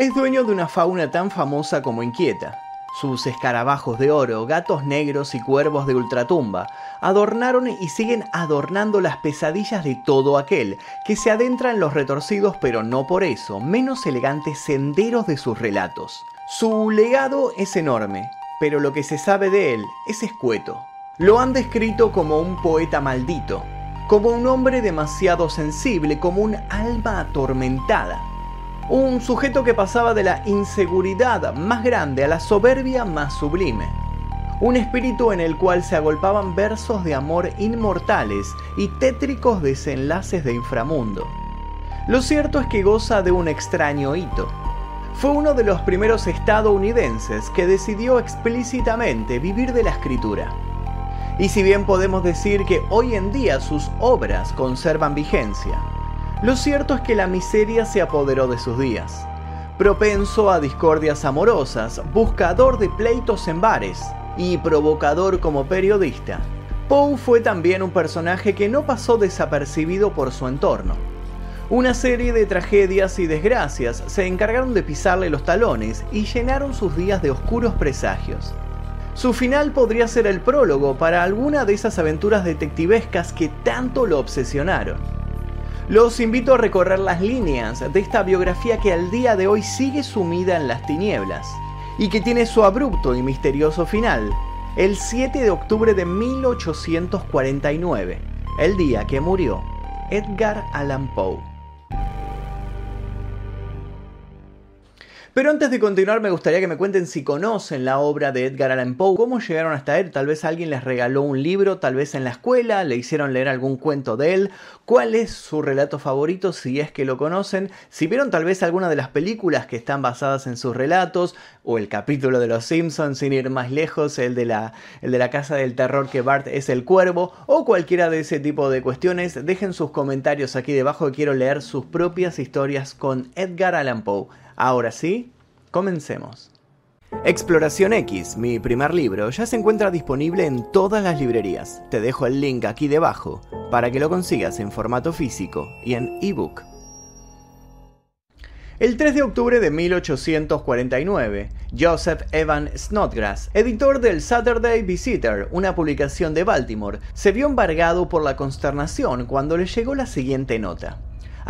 Es dueño de una fauna tan famosa como inquieta. Sus escarabajos de oro, gatos negros y cuervos de ultratumba adornaron y siguen adornando las pesadillas de todo aquel que se adentra en los retorcidos pero no por eso menos elegantes senderos de sus relatos. Su legado es enorme, pero lo que se sabe de él es escueto. Lo han descrito como un poeta maldito, como un hombre demasiado sensible, como un alma atormentada. Un sujeto que pasaba de la inseguridad más grande a la soberbia más sublime. Un espíritu en el cual se agolpaban versos de amor inmortales y tétricos desenlaces de inframundo. Lo cierto es que goza de un extraño hito. Fue uno de los primeros estadounidenses que decidió explícitamente vivir de la escritura. Y si bien podemos decir que hoy en día sus obras conservan vigencia, lo cierto es que la miseria se apoderó de sus días. Propenso a discordias amorosas, buscador de pleitos en bares y provocador como periodista, Poe fue también un personaje que no pasó desapercibido por su entorno. Una serie de tragedias y desgracias se encargaron de pisarle los talones y llenaron sus días de oscuros presagios. Su final podría ser el prólogo para alguna de esas aventuras detectivescas que tanto lo obsesionaron. Los invito a recorrer las líneas de esta biografía que al día de hoy sigue sumida en las tinieblas y que tiene su abrupto y misterioso final el 7 de octubre de 1849, el día que murió Edgar Allan Poe. Pero antes de continuar me gustaría que me cuenten si conocen la obra de Edgar Allan Poe, cómo llegaron hasta él, tal vez alguien les regaló un libro, tal vez en la escuela, le hicieron leer algún cuento de él, cuál es su relato favorito si es que lo conocen, si vieron tal vez alguna de las películas que están basadas en sus relatos, o el capítulo de Los Simpsons sin ir más lejos, el de la, el de la casa del terror que Bart es el cuervo, o cualquiera de ese tipo de cuestiones, dejen sus comentarios aquí debajo que quiero leer sus propias historias con Edgar Allan Poe. Ahora sí, comencemos. Exploración X, mi primer libro, ya se encuentra disponible en todas las librerías. Te dejo el link aquí debajo para que lo consigas en formato físico y en ebook. El 3 de octubre de 1849, Joseph Evan Snodgrass, editor del Saturday Visitor, una publicación de Baltimore, se vio embargado por la consternación cuando le llegó la siguiente nota.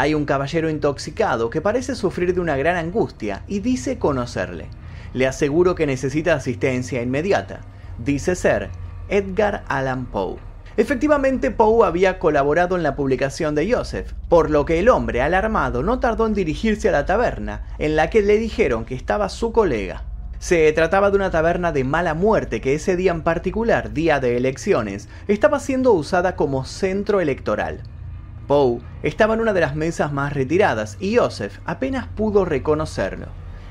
Hay un caballero intoxicado que parece sufrir de una gran angustia y dice conocerle. Le aseguro que necesita asistencia inmediata. Dice ser Edgar Allan Poe. Efectivamente, Poe había colaborado en la publicación de Joseph, por lo que el hombre, alarmado, no tardó en dirigirse a la taberna, en la que le dijeron que estaba su colega. Se trataba de una taberna de mala muerte que ese día en particular, día de elecciones, estaba siendo usada como centro electoral. Poe estaba en una de las mesas más retiradas y Joseph apenas pudo reconocerlo.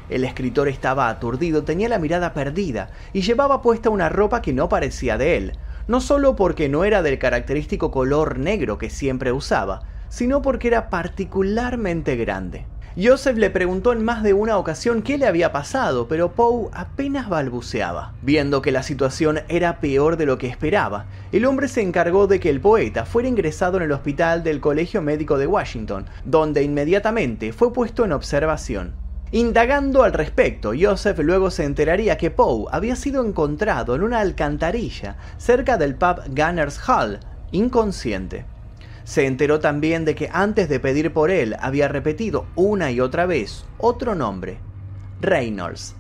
El escritor estaba aturdido, tenía la mirada perdida y llevaba puesta una ropa que no parecía de él, no solo porque no era del característico color negro que siempre usaba, sino porque era particularmente grande. Joseph le preguntó en más de una ocasión qué le había pasado, pero Poe apenas balbuceaba. Viendo que la situación era peor de lo que esperaba, el hombre se encargó de que el poeta fuera ingresado en el hospital del Colegio Médico de Washington, donde inmediatamente fue puesto en observación. Indagando al respecto, Joseph luego se enteraría que Poe había sido encontrado en una alcantarilla cerca del pub Gunners Hall, inconsciente. Se enteró también de que antes de pedir por él había repetido una y otra vez otro nombre, Reynolds.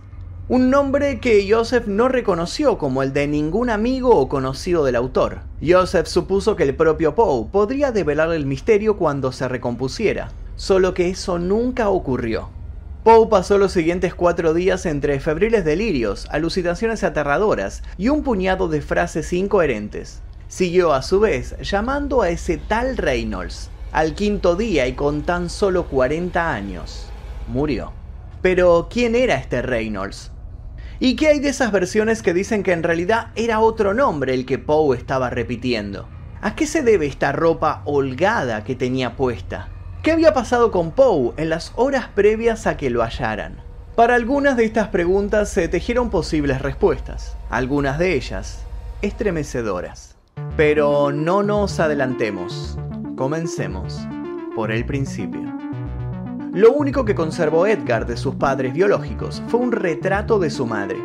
Un nombre que Joseph no reconoció como el de ningún amigo o conocido del autor. Joseph supuso que el propio Poe podría develar el misterio cuando se recompusiera, solo que eso nunca ocurrió. Poe pasó los siguientes cuatro días entre febriles delirios, alucinaciones aterradoras y un puñado de frases incoherentes. Siguió a su vez llamando a ese tal Reynolds. Al quinto día y con tan solo 40 años, murió. Pero, ¿quién era este Reynolds? ¿Y qué hay de esas versiones que dicen que en realidad era otro nombre el que Poe estaba repitiendo? ¿A qué se debe esta ropa holgada que tenía puesta? ¿Qué había pasado con Poe en las horas previas a que lo hallaran? Para algunas de estas preguntas se tejieron posibles respuestas, algunas de ellas estremecedoras. Pero no nos adelantemos. Comencemos por el principio. Lo único que conservó Edgar de sus padres biológicos fue un retrato de su madre.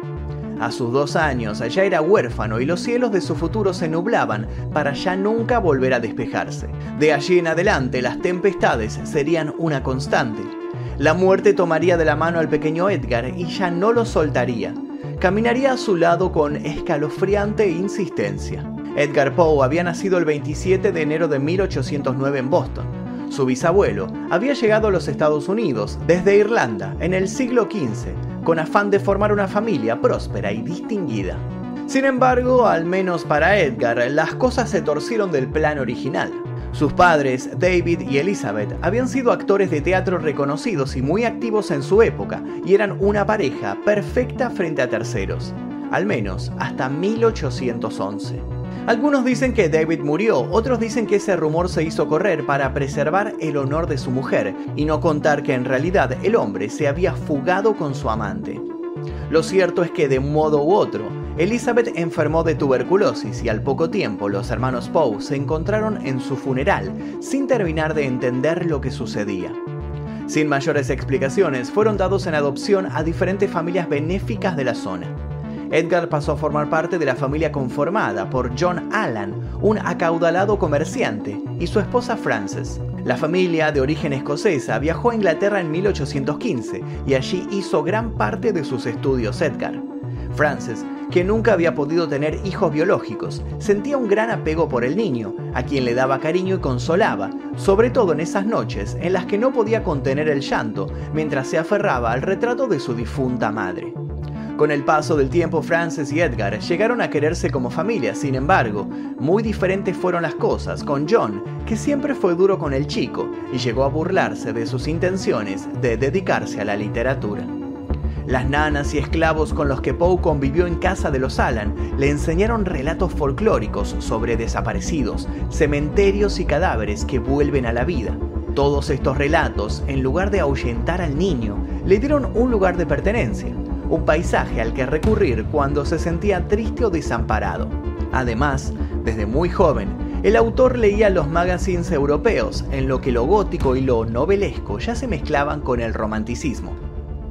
A sus dos años ya era huérfano y los cielos de su futuro se nublaban para ya nunca volver a despejarse. De allí en adelante las tempestades serían una constante. La muerte tomaría de la mano al pequeño Edgar y ya no lo soltaría. Caminaría a su lado con escalofriante insistencia. Edgar Poe había nacido el 27 de enero de 1809 en Boston su bisabuelo había llegado a los Estados Unidos desde Irlanda en el siglo XV, con afán de formar una familia próspera y distinguida. Sin embargo, al menos para Edgar, las cosas se torcieron del plan original. Sus padres, David y Elizabeth, habían sido actores de teatro reconocidos y muy activos en su época, y eran una pareja perfecta frente a terceros, al menos hasta 1811. Algunos dicen que David murió, otros dicen que ese rumor se hizo correr para preservar el honor de su mujer y no contar que en realidad el hombre se había fugado con su amante. Lo cierto es que de un modo u otro, Elizabeth enfermó de tuberculosis y al poco tiempo los hermanos Poe se encontraron en su funeral sin terminar de entender lo que sucedía. Sin mayores explicaciones, fueron dados en adopción a diferentes familias benéficas de la zona. Edgar pasó a formar parte de la familia conformada por John Allan, un acaudalado comerciante, y su esposa Frances. La familia, de origen escocesa, viajó a Inglaterra en 1815 y allí hizo gran parte de sus estudios Edgar. Frances, que nunca había podido tener hijos biológicos, sentía un gran apego por el niño, a quien le daba cariño y consolaba, sobre todo en esas noches en las que no podía contener el llanto mientras se aferraba al retrato de su difunta madre. Con el paso del tiempo, Frances y Edgar llegaron a quererse como familia, sin embargo, muy diferentes fueron las cosas con John, que siempre fue duro con el chico y llegó a burlarse de sus intenciones de dedicarse a la literatura. Las nanas y esclavos con los que Poe convivió en casa de los Allan le enseñaron relatos folclóricos sobre desaparecidos, cementerios y cadáveres que vuelven a la vida. Todos estos relatos, en lugar de ahuyentar al niño, le dieron un lugar de pertenencia un paisaje al que recurrir cuando se sentía triste o desamparado. Además, desde muy joven, el autor leía los magazines europeos, en lo que lo gótico y lo novelesco ya se mezclaban con el romanticismo.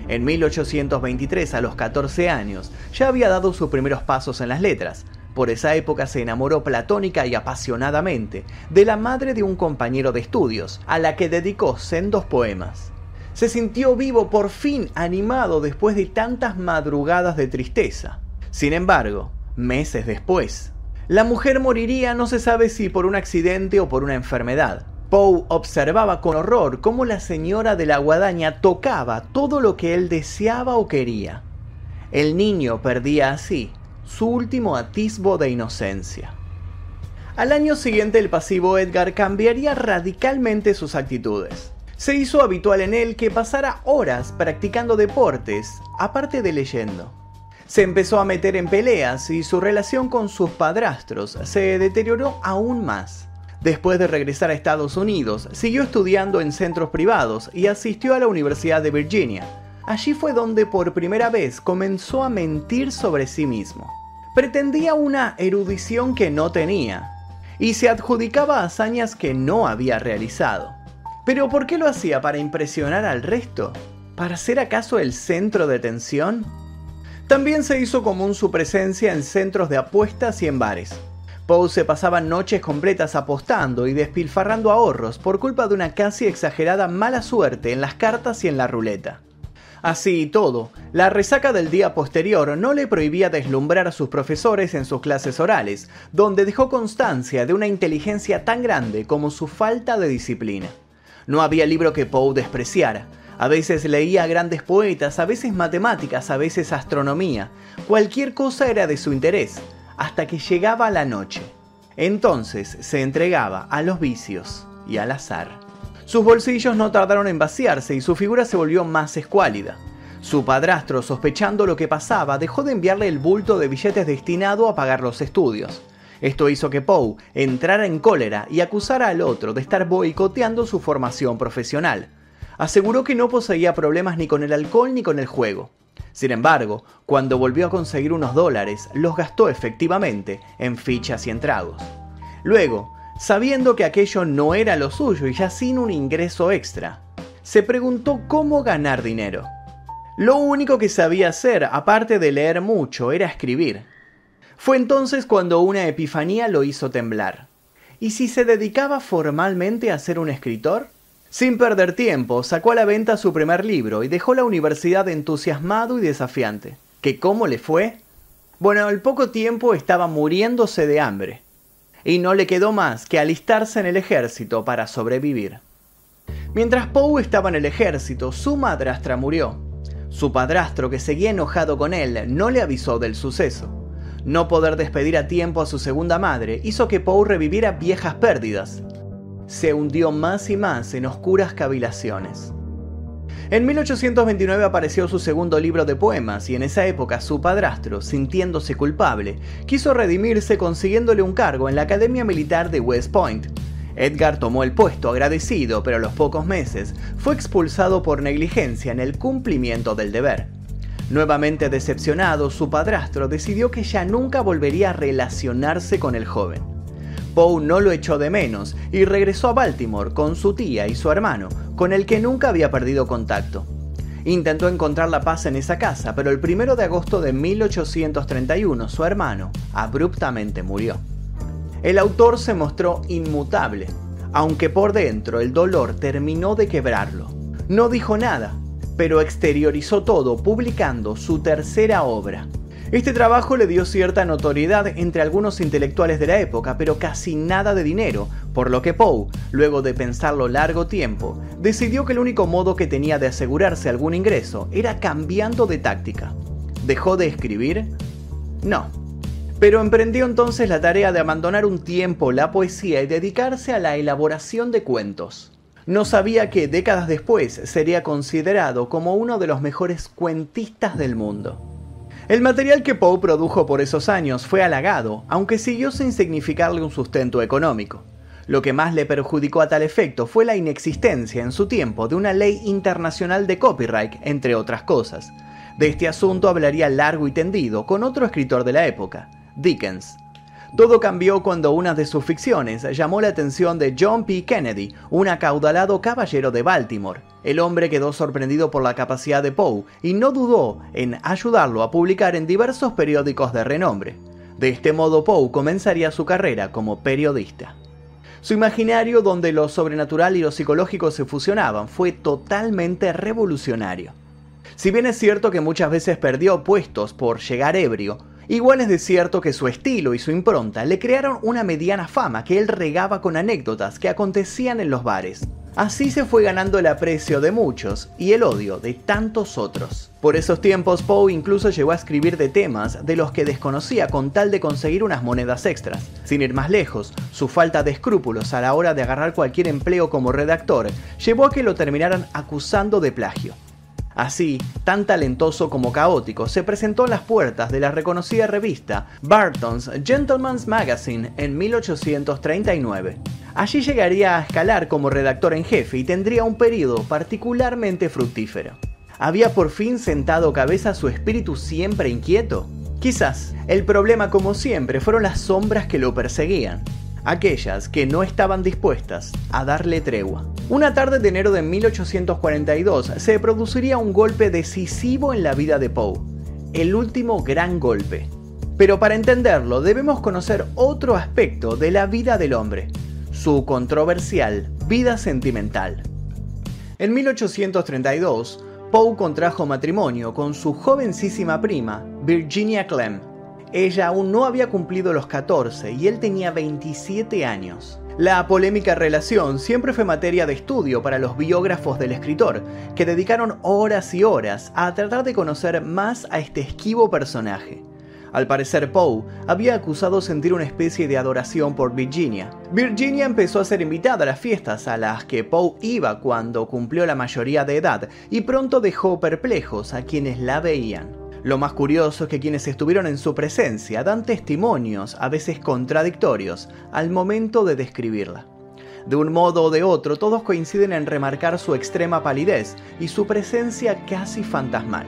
En 1823, a los 14 años, ya había dado sus primeros pasos en las letras. Por esa época se enamoró platónica y apasionadamente de la madre de un compañero de estudios, a la que dedicó sendos poemas se sintió vivo por fin animado después de tantas madrugadas de tristeza. Sin embargo, meses después, la mujer moriría no se sabe si por un accidente o por una enfermedad. Poe observaba con horror cómo la señora de la guadaña tocaba todo lo que él deseaba o quería. El niño perdía así su último atisbo de inocencia. Al año siguiente el pasivo Edgar cambiaría radicalmente sus actitudes. Se hizo habitual en él que pasara horas practicando deportes, aparte de leyendo. Se empezó a meter en peleas y su relación con sus padrastros se deterioró aún más. Después de regresar a Estados Unidos, siguió estudiando en centros privados y asistió a la Universidad de Virginia. Allí fue donde por primera vez comenzó a mentir sobre sí mismo. Pretendía una erudición que no tenía y se adjudicaba hazañas que no había realizado. Pero ¿por qué lo hacía? ¿Para impresionar al resto? ¿Para ser acaso el centro de atención? También se hizo común su presencia en centros de apuestas y en bares. Poe se pasaba noches completas apostando y despilfarrando ahorros por culpa de una casi exagerada mala suerte en las cartas y en la ruleta. Así y todo, la resaca del día posterior no le prohibía deslumbrar a sus profesores en sus clases orales, donde dejó constancia de una inteligencia tan grande como su falta de disciplina. No había libro que Poe despreciara. A veces leía grandes poetas, a veces matemáticas, a veces astronomía. Cualquier cosa era de su interés, hasta que llegaba la noche. Entonces se entregaba a los vicios y al azar. Sus bolsillos no tardaron en vaciarse y su figura se volvió más escuálida. Su padrastro, sospechando lo que pasaba, dejó de enviarle el bulto de billetes destinado a pagar los estudios. Esto hizo que Poe entrara en cólera y acusara al otro de estar boicoteando su formación profesional. Aseguró que no poseía problemas ni con el alcohol ni con el juego. Sin embargo, cuando volvió a conseguir unos dólares, los gastó efectivamente en fichas y en tragos. Luego, sabiendo que aquello no era lo suyo y ya sin un ingreso extra, se preguntó cómo ganar dinero. Lo único que sabía hacer, aparte de leer mucho, era escribir. Fue entonces cuando una epifanía lo hizo temblar. ¿Y si se dedicaba formalmente a ser un escritor? Sin perder tiempo, sacó a la venta su primer libro y dejó la universidad entusiasmado y desafiante. ¿Que cómo le fue? Bueno, al poco tiempo estaba muriéndose de hambre. Y no le quedó más que alistarse en el ejército para sobrevivir. Mientras Poe estaba en el ejército, su madrastra murió. Su padrastro, que seguía enojado con él, no le avisó del suceso. No poder despedir a tiempo a su segunda madre hizo que Poe reviviera viejas pérdidas. Se hundió más y más en oscuras cavilaciones. En 1829 apareció su segundo libro de poemas y en esa época su padrastro, sintiéndose culpable, quiso redimirse consiguiéndole un cargo en la Academia Militar de West Point, Edgar tomó el puesto agradecido, pero a los pocos meses fue expulsado por negligencia en el cumplimiento del deber. Nuevamente decepcionado, su padrastro decidió que ya nunca volvería a relacionarse con el joven. Poe no lo echó de menos y regresó a Baltimore con su tía y su hermano, con el que nunca había perdido contacto. Intentó encontrar la paz en esa casa, pero el 1 de agosto de 1831 su hermano abruptamente murió el autor se mostró inmutable, aunque por dentro el dolor terminó de quebrarlo. No dijo nada, pero exteriorizó todo publicando su tercera obra. Este trabajo le dio cierta notoriedad entre algunos intelectuales de la época, pero casi nada de dinero, por lo que Poe, luego de pensarlo largo tiempo, decidió que el único modo que tenía de asegurarse algún ingreso era cambiando de táctica. ¿Dejó de escribir? No, pero emprendió entonces la tarea de abandonar un tiempo la poesía y dedicarse a la elaboración de cuentos. No sabía que décadas después sería considerado como uno de los mejores cuentistas del mundo. El material que Poe produjo por esos años fue halagado, aunque siguió sin significarle un sustento económico. Lo que más le perjudicó a tal efecto fue la inexistencia en su tiempo de una ley internacional de copyright, entre otras cosas. De este asunto hablaría largo y tendido con otro escritor de la época, Dickens. Todo cambió cuando una de sus ficciones llamó la atención de John P. Kennedy, un acaudalado caballero de Baltimore. El hombre quedó sorprendido por la capacidad de Poe y no dudó en ayudarlo a publicar en diversos periódicos de renombre. De este modo Poe comenzaría su carrera como periodista. Su imaginario, donde lo sobrenatural y lo psicológico se fusionaban, fue totalmente revolucionario. Si bien es cierto que muchas veces perdió puestos por llegar ebrio, Igual es de cierto que su estilo y su impronta le crearon una mediana fama que él regaba con anécdotas que acontecían en los bares. Así se fue ganando el aprecio de muchos y el odio de tantos otros. Por esos tiempos Poe incluso llegó a escribir de temas de los que desconocía con tal de conseguir unas monedas extras. Sin ir más lejos, su falta de escrúpulos a la hora de agarrar cualquier empleo como redactor llevó a que lo terminaran acusando de plagio. Así, tan talentoso como caótico, se presentó a las puertas de la reconocida revista Barton's Gentleman's Magazine en 1839. Allí llegaría a escalar como redactor en jefe y tendría un periodo particularmente fructífero. ¿Había por fin sentado cabeza su espíritu siempre inquieto? Quizás, el problema como siempre fueron las sombras que lo perseguían aquellas que no estaban dispuestas a darle tregua. Una tarde de enero de 1842 se produciría un golpe decisivo en la vida de Poe, el último gran golpe. Pero para entenderlo debemos conocer otro aspecto de la vida del hombre, su controversial vida sentimental. En 1832, Poe contrajo matrimonio con su jovencísima prima, Virginia Clem, ella aún no había cumplido los 14 y él tenía 27 años. La polémica relación siempre fue materia de estudio para los biógrafos del escritor, que dedicaron horas y horas a tratar de conocer más a este esquivo personaje. Al parecer Poe había acusado sentir una especie de adoración por Virginia. Virginia empezó a ser invitada a las fiestas a las que Poe iba cuando cumplió la mayoría de edad y pronto dejó perplejos a quienes la veían. Lo más curioso es que quienes estuvieron en su presencia dan testimonios, a veces contradictorios, al momento de describirla. De un modo o de otro, todos coinciden en remarcar su extrema palidez y su presencia casi fantasmal.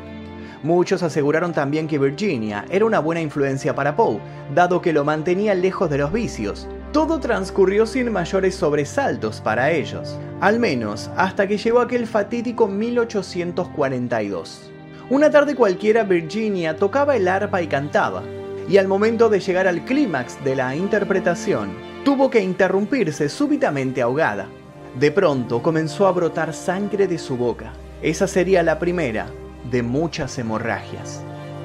Muchos aseguraron también que Virginia era una buena influencia para Poe, dado que lo mantenía lejos de los vicios. Todo transcurrió sin mayores sobresaltos para ellos. Al menos hasta que llegó aquel fatídico 1842. Una tarde cualquiera Virginia tocaba el arpa y cantaba, y al momento de llegar al clímax de la interpretación, tuvo que interrumpirse súbitamente ahogada. De pronto comenzó a brotar sangre de su boca. Esa sería la primera de muchas hemorragias.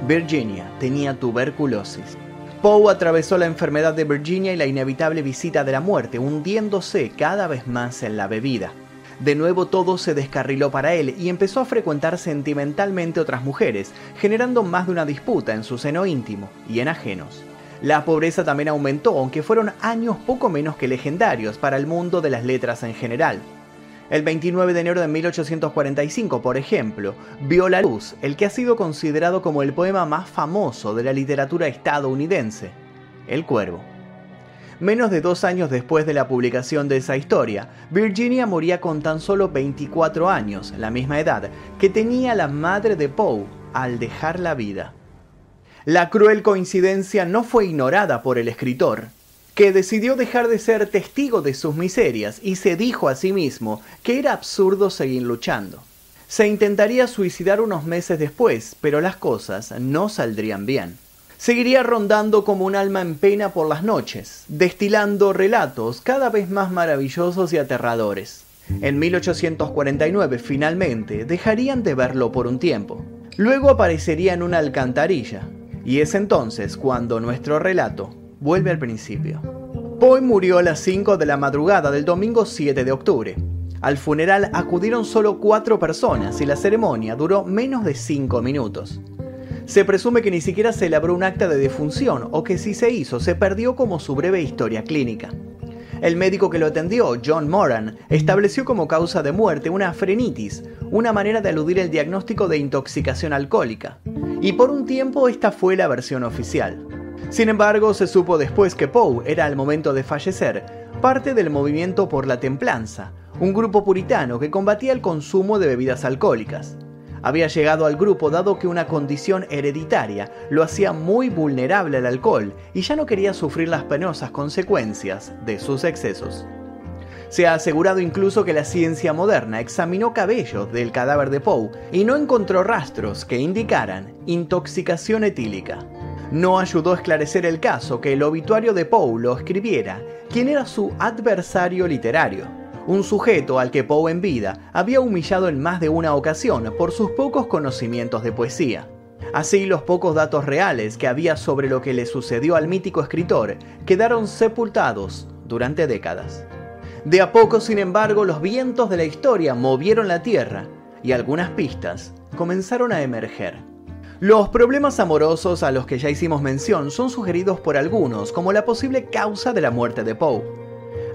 Virginia tenía tuberculosis. Poe atravesó la enfermedad de Virginia y la inevitable visita de la muerte, hundiéndose cada vez más en la bebida. De nuevo todo se descarriló para él y empezó a frecuentar sentimentalmente otras mujeres, generando más de una disputa en su seno íntimo y en ajenos. La pobreza también aumentó, aunque fueron años poco menos que legendarios para el mundo de las letras en general. El 29 de enero de 1845, por ejemplo, vio la luz el que ha sido considerado como el poema más famoso de la literatura estadounidense, El Cuervo. Menos de dos años después de la publicación de esa historia, Virginia moría con tan solo 24 años, la misma edad que tenía la madre de Poe al dejar la vida. La cruel coincidencia no fue ignorada por el escritor, que decidió dejar de ser testigo de sus miserias y se dijo a sí mismo que era absurdo seguir luchando. Se intentaría suicidar unos meses después, pero las cosas no saldrían bien. Seguiría rondando como un alma en pena por las noches, destilando relatos cada vez más maravillosos y aterradores. En 1849 finalmente dejarían de verlo por un tiempo. Luego aparecería en una alcantarilla, y es entonces cuando nuestro relato vuelve al principio. Poe murió a las 5 de la madrugada del domingo 7 de octubre. Al funeral acudieron solo cuatro personas y la ceremonia duró menos de 5 minutos. Se presume que ni siquiera se elaboró un acta de defunción o que si se hizo se perdió como su breve historia clínica. El médico que lo atendió, John Moran, estableció como causa de muerte una frenitis, una manera de aludir el diagnóstico de intoxicación alcohólica. Y por un tiempo esta fue la versión oficial. Sin embargo, se supo después que Poe era al momento de fallecer parte del movimiento por la templanza, un grupo puritano que combatía el consumo de bebidas alcohólicas. Había llegado al grupo dado que una condición hereditaria lo hacía muy vulnerable al alcohol y ya no quería sufrir las penosas consecuencias de sus excesos. Se ha asegurado incluso que la ciencia moderna examinó cabellos del cadáver de Poe y no encontró rastros que indicaran intoxicación etílica. No ayudó a esclarecer el caso que el obituario de Poe lo escribiera quien era su adversario literario, un sujeto al que Poe en vida había humillado en más de una ocasión por sus pocos conocimientos de poesía. Así los pocos datos reales que había sobre lo que le sucedió al mítico escritor quedaron sepultados durante décadas. De a poco, sin embargo, los vientos de la historia movieron la tierra y algunas pistas comenzaron a emerger. Los problemas amorosos a los que ya hicimos mención son sugeridos por algunos como la posible causa de la muerte de Poe.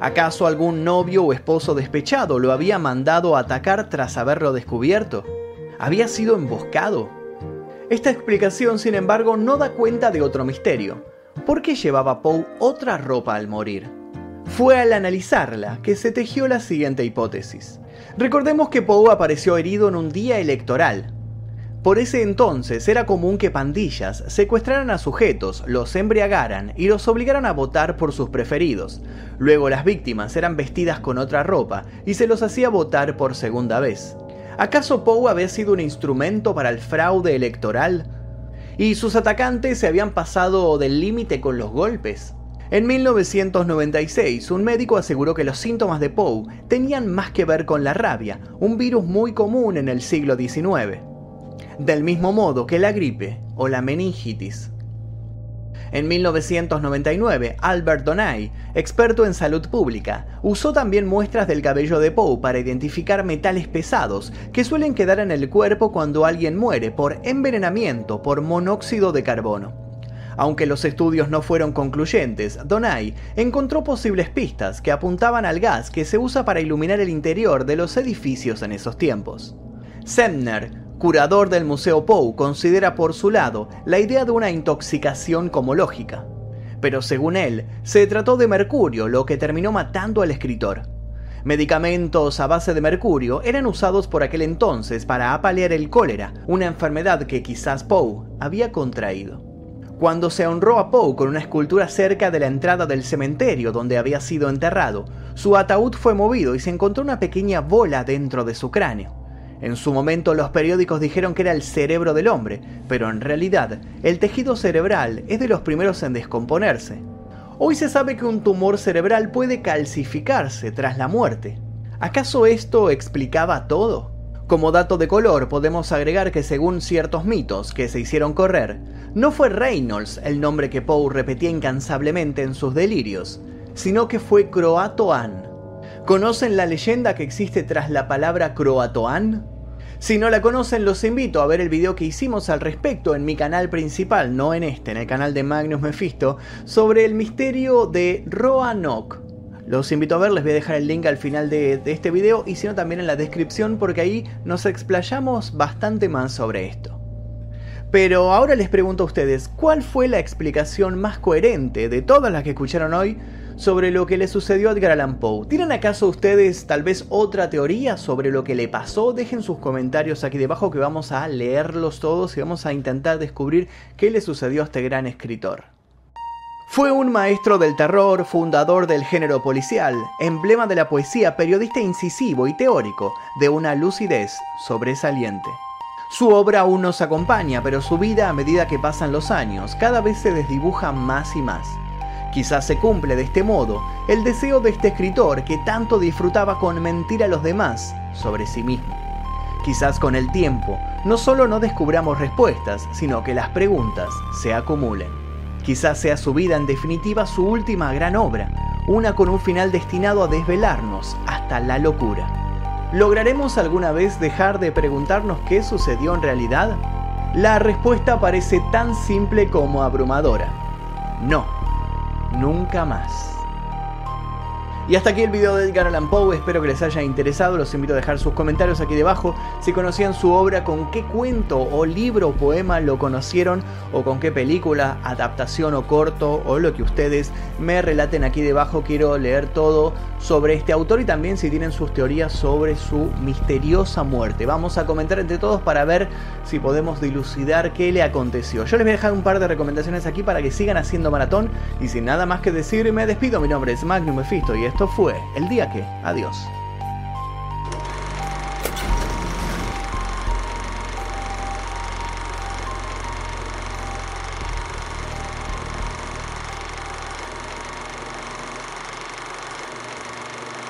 ¿Acaso algún novio o esposo despechado lo había mandado a atacar tras haberlo descubierto? ¿Había sido emboscado? Esta explicación, sin embargo, no da cuenta de otro misterio. ¿Por qué llevaba Poe otra ropa al morir? Fue al analizarla que se tejió la siguiente hipótesis. Recordemos que Poe apareció herido en un día electoral, por ese entonces era común que pandillas secuestraran a sujetos, los embriagaran y los obligaran a votar por sus preferidos. Luego las víctimas eran vestidas con otra ropa y se los hacía votar por segunda vez. ¿Acaso Poe había sido un instrumento para el fraude electoral? ¿Y sus atacantes se habían pasado del límite con los golpes? En 1996, un médico aseguró que los síntomas de Poe tenían más que ver con la rabia, un virus muy común en el siglo XIX del mismo modo que la gripe o la meningitis. En 1999, Albert Donay, experto en salud pública, usó también muestras del cabello de Poe para identificar metales pesados que suelen quedar en el cuerpo cuando alguien muere por envenenamiento por monóxido de carbono. Aunque los estudios no fueron concluyentes, Donay encontró posibles pistas que apuntaban al gas que se usa para iluminar el interior de los edificios en esos tiempos. Semner curador del Museo Poe, considera por su lado la idea de una intoxicación como lógica. Pero según él, se trató de mercurio lo que terminó matando al escritor. Medicamentos a base de mercurio eran usados por aquel entonces para apalear el cólera, una enfermedad que quizás Poe había contraído. cuando se honró a Poe con una escultura cerca de la entrada del cementerio donde había sido enterrado, su ataúd fue movido y se encontró una pequeña bola dentro de su cráneo. En su momento los periódicos dijeron que era el cerebro del hombre, pero en realidad el tejido cerebral es de los primeros en descomponerse. Hoy se sabe que un tumor cerebral puede calcificarse tras la muerte. ¿Acaso esto explicaba todo? Como dato de color, podemos agregar que según ciertos mitos que se hicieron correr, no fue Reynolds el nombre que Poe repetía incansablemente en sus delirios, sino que fue Croatoan. ¿Conocen la leyenda que existe tras la palabra Croatoan? Si no la conocen, los invito a ver el video que hicimos al respecto en mi canal principal, no en este, en el canal de Magnus Mephisto, sobre el misterio de Roanoke los invito a ver, les voy a dejar el link al final de, este video y si no también en la descripción porque ahí nos explayamos bastante más sobre esto. Pero ahora les pregunto a ustedes, ¿cuál fue la explicación más coherente de todas las que escucharon hoy sobre lo que le sucedió a Edgar Allan Poe? ¿Tienen acaso ustedes tal vez otra teoría sobre lo que le pasó? Dejen sus comentarios aquí debajo que vamos a leerlos todos y vamos a intentar descubrir qué le sucedió a este gran escritor. Fue un maestro del terror, fundador del género policial, emblema de la poesía, periodista incisivo y teórico, de una lucidez sobresaliente. Su obra aún nos acompaña, pero su vida a medida que pasan los años cada vez se desdibuja más y más. Quizás se cumple de este modo el deseo de este escritor que tanto disfrutaba con mentir a los demás sobre sí mismo. Quizás con el tiempo no solo no descubramos respuestas, sino que las preguntas se acumulen. Quizás sea su vida en definitiva su última gran obra, una con un final destinado a desvelarnos hasta la locura. ¿Lograremos alguna vez dejar de preguntarnos qué sucedió en realidad? La respuesta parece tan simple como abrumadora. No, nunca más. Y hasta aquí el video de Edgar Allan Poe, espero que les haya interesado, los invito a dejar sus comentarios aquí debajo. Si conocían su obra, con qué cuento o libro o poema lo conocieron o con qué película, adaptación o corto o lo que ustedes me relaten aquí debajo, quiero leer todo sobre este autor y también si tienen sus teorías sobre su misteriosa muerte. Vamos a comentar entre todos para ver si podemos dilucidar qué le aconteció. Yo les voy a dejar un par de recomendaciones aquí para que sigan haciendo maratón. Y sin nada más que decir me despido, mi nombre es Magnum Mephisto y esto fue El Día que. Adiós.